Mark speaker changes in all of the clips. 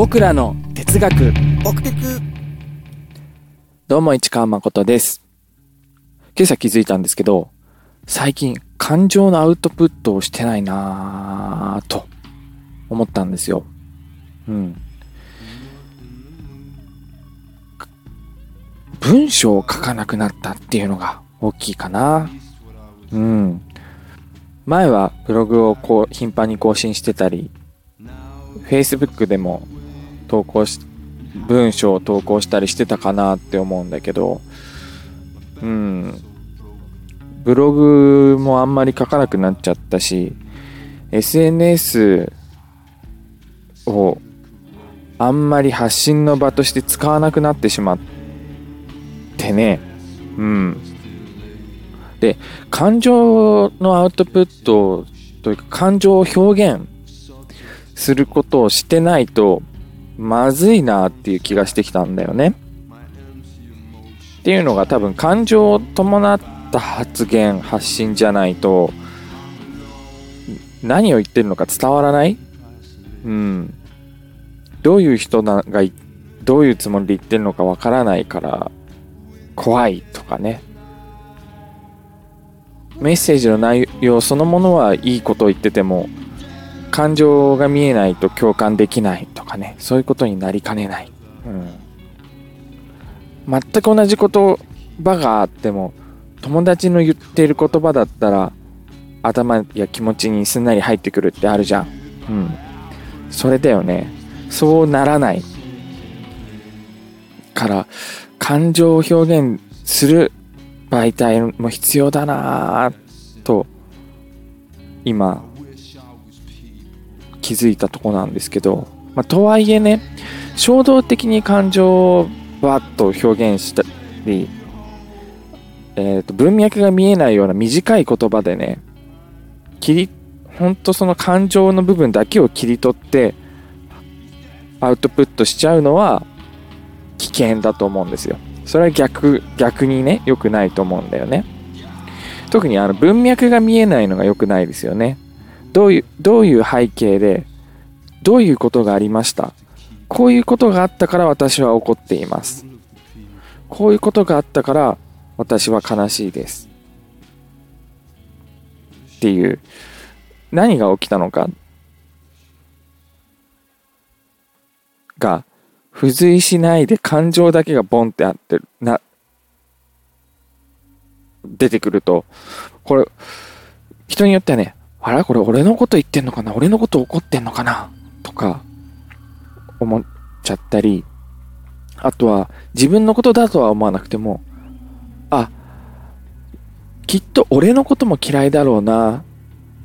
Speaker 1: 僕らの哲学。
Speaker 2: 奥テク
Speaker 1: どうも市川誠です。今朝気づいたんですけど最近感情のアウトプットをしてないなぁと思ったんですよ。うん。文章を書かなくなったっていうのが大きいかな。うん。前はブログをこう頻繁に更新してたり Facebook でも投稿し文章を投稿したりしてたかなって思うんだけどうん。ブログもあんまり書かなくなっちゃったし SNS をあんまり発信の場として使わなくなってしまってね。うん。で感情のアウトプットというか感情を表現することをしてないとまずいなっていう気がしてきたんだよね。っていうのが多分感情を伴った発言発信じゃないと何を言ってるのか伝わらない？うん。どういう人がどういうつもりで言ってるのかわからないから怖いとかね。メッセージの内容そのものはいいことを言ってても感情が見えないと共感できないとかねそういうことになりかねない、うん、全く同じ言葉があっても友達の言っている言葉だったら頭や気持ちにすんなり入ってくるってあるじゃん。うん。それだよね。そうならないから感情を表現する媒体も必要だなと今気づいたとこなんですけど、まあ、とはいえね衝動的に感情をバッと表現したり、えー、と文脈が見えないような短い言葉でね切り本当その感情の部分だけを切り取ってアウトプットしちゃうのは危険だと思うんですよ。それは逆、逆にね、良くないと思うんだよね。特にあの文脈が見えないのが良くないですよね。どういう、どういう背景で、どういうことがありました？こういうことがあったから私は怒っています。こういうことがあったから私は悲しいです。っていう、何が起きたのか？が付随しないで感情だけがボンってあってる、な、出てくると、これ、人によってはね、あらこれ俺のこと言ってんのかな？俺のこと怒ってんのかな？とか、思っちゃったり、あとは自分のことだとは思わなくても、あ、きっと俺のことも嫌いだろうな、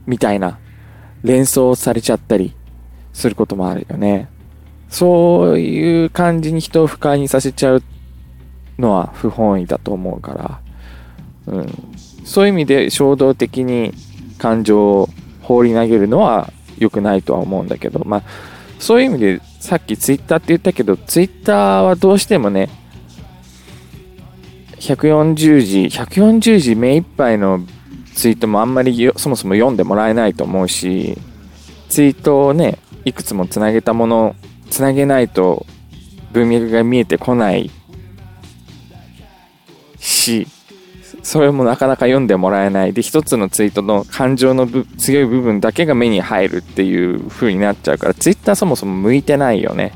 Speaker 1: みたいな連想されちゃったりすることもあるよね。そういう感じに人を不快にさせちゃうのは不本意だと思うから、うん、そういう意味で衝動的に感情を放り投げるのは良くないとは思うんだけど、まあ、そういう意味でさっきツイッターって言ったけど、ツイッターはどうしてもね、140字、140字目いっぱいのツイートもあんまりそもそも読んでもらえないと思うし、ツイートをね、いくつもつなげたものつなげないと文脈が見えてこないし、それもなかなか読んでもらえないで、一つのツイートの感情の強い部分だけが目に入るっていう風になっちゃうから、ツイッターそもそも向いてないよね。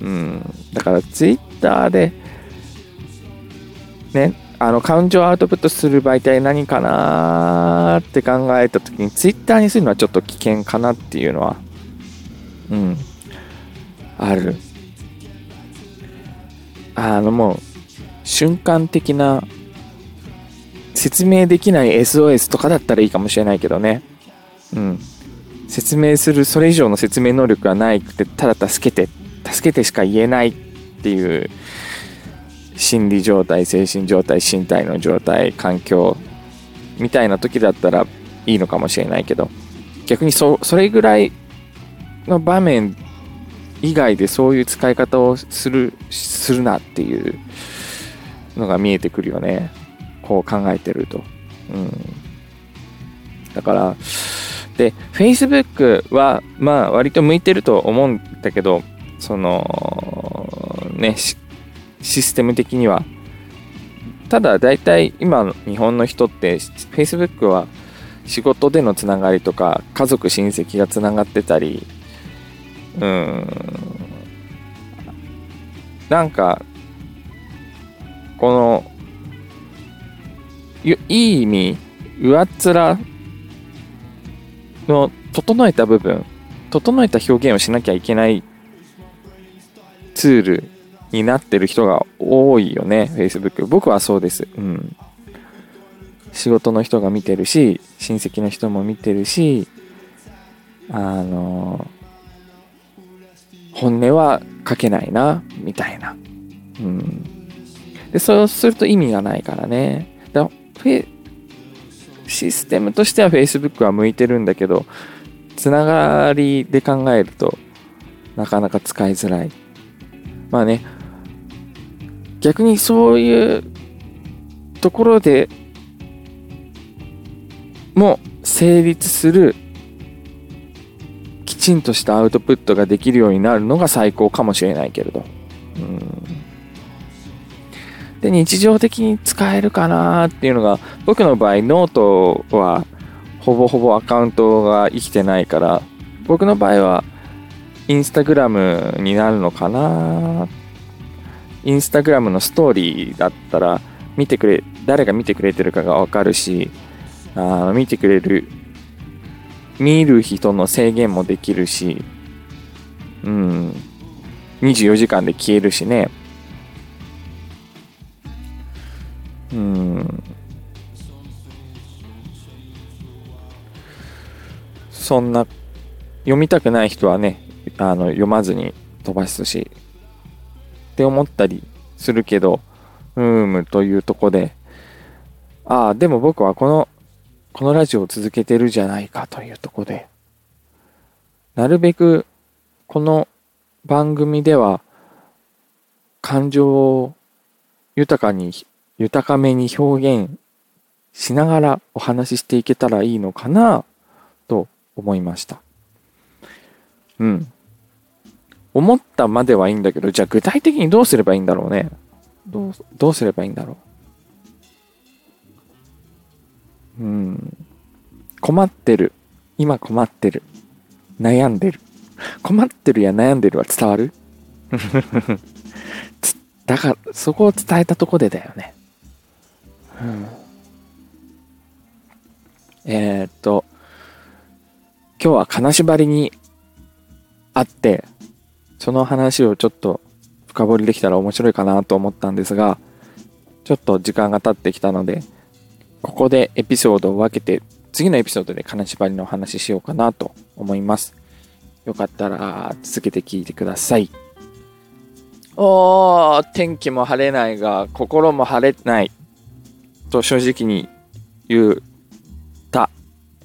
Speaker 1: うん。だからツイッターで、ね、あの、感情アウトプットする媒体何かなって考えた時に、ツイッターにするのはちょっと危険かなっていうのは、うん、ある。あのもう、瞬間的な説明できない SOS とかだったらいいかもしれないけどね。うん。説明する、それ以上の説明能力がないくて、ただ助けて、助けてしか言えないっていう心理状態、精神状態、身体の状態、環境みたいな時だったらいいのかもしれないけど、逆にそそれぐらいの場面以外でそういう使い方をする、するなっていうのが見えてくるよね。こう考えてると。うん。だから、で、Facebook は、まあ、割と向いてると思うんだけど、その、ね、システム的には。ただ、大体今の日本の人って、Facebook は仕事でのつながりとか、家族、親戚がつながってたり、うん、なんか、この、いい意味、上っ面の整えた部分、整えた表現をしなきゃいけないツールになってる人が多いよね、Facebook。僕はそうです。うん。仕事の人が見てるし、親戚の人も見てるし、あの、本音は書けないな、みたいな。うん。で、そうすると意味がないからね。だシステムとしては Facebook は向いてるんだけど、つながりで考えると、なかなか使いづらい。まあね、逆にそういうところでも成立するきちんとしたアウトプットができるようになるのが最高かもしれないけれど。うんで、日常的に使えるかなっていうのが、僕の場合、ノートはほぼほぼアカウントが生きてないから、僕の場合は、インスタグラムになるのかなインスタグラムのストーリーだったら、見てくれ、誰が見てくれてるかがわかるし、あ見てくれる、見る人の制限もできるし、うん、24時間で消えるしね。そんな、読みたくない人はね、あの、読まずに飛ばすし、って思ったりするけど、うーむというとこで、ああ、でも僕はこの、このラジオを続けてるじゃないかというとこで、なるべくこの番組では感情を豊かに豊かめに表現しながらお話ししていけたらいいのかな思いました。うん。思ったまではいいんだけど、じゃあ具体的にどうすればいいんだろうね。どう、どうすればいいんだろう。うん。困ってる。今困ってる。悩んでる。困ってるや悩んでるは伝わる？だから、そこを伝えたとこでだよね。うん、えー、っと、今日は金縛りにあって、その話をちょっと深掘りできたら面白いかなと思ったんですが、ちょっと時間が経ってきたので、ここでエピソードを分けて、次のエピソードで金縛りの話ししようかなと思います。よかったら続けて聞いてください。おー、天気も晴れないが、心も晴れない。と正直に言った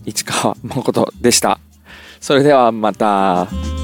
Speaker 1: 市川誠でした。それではまた。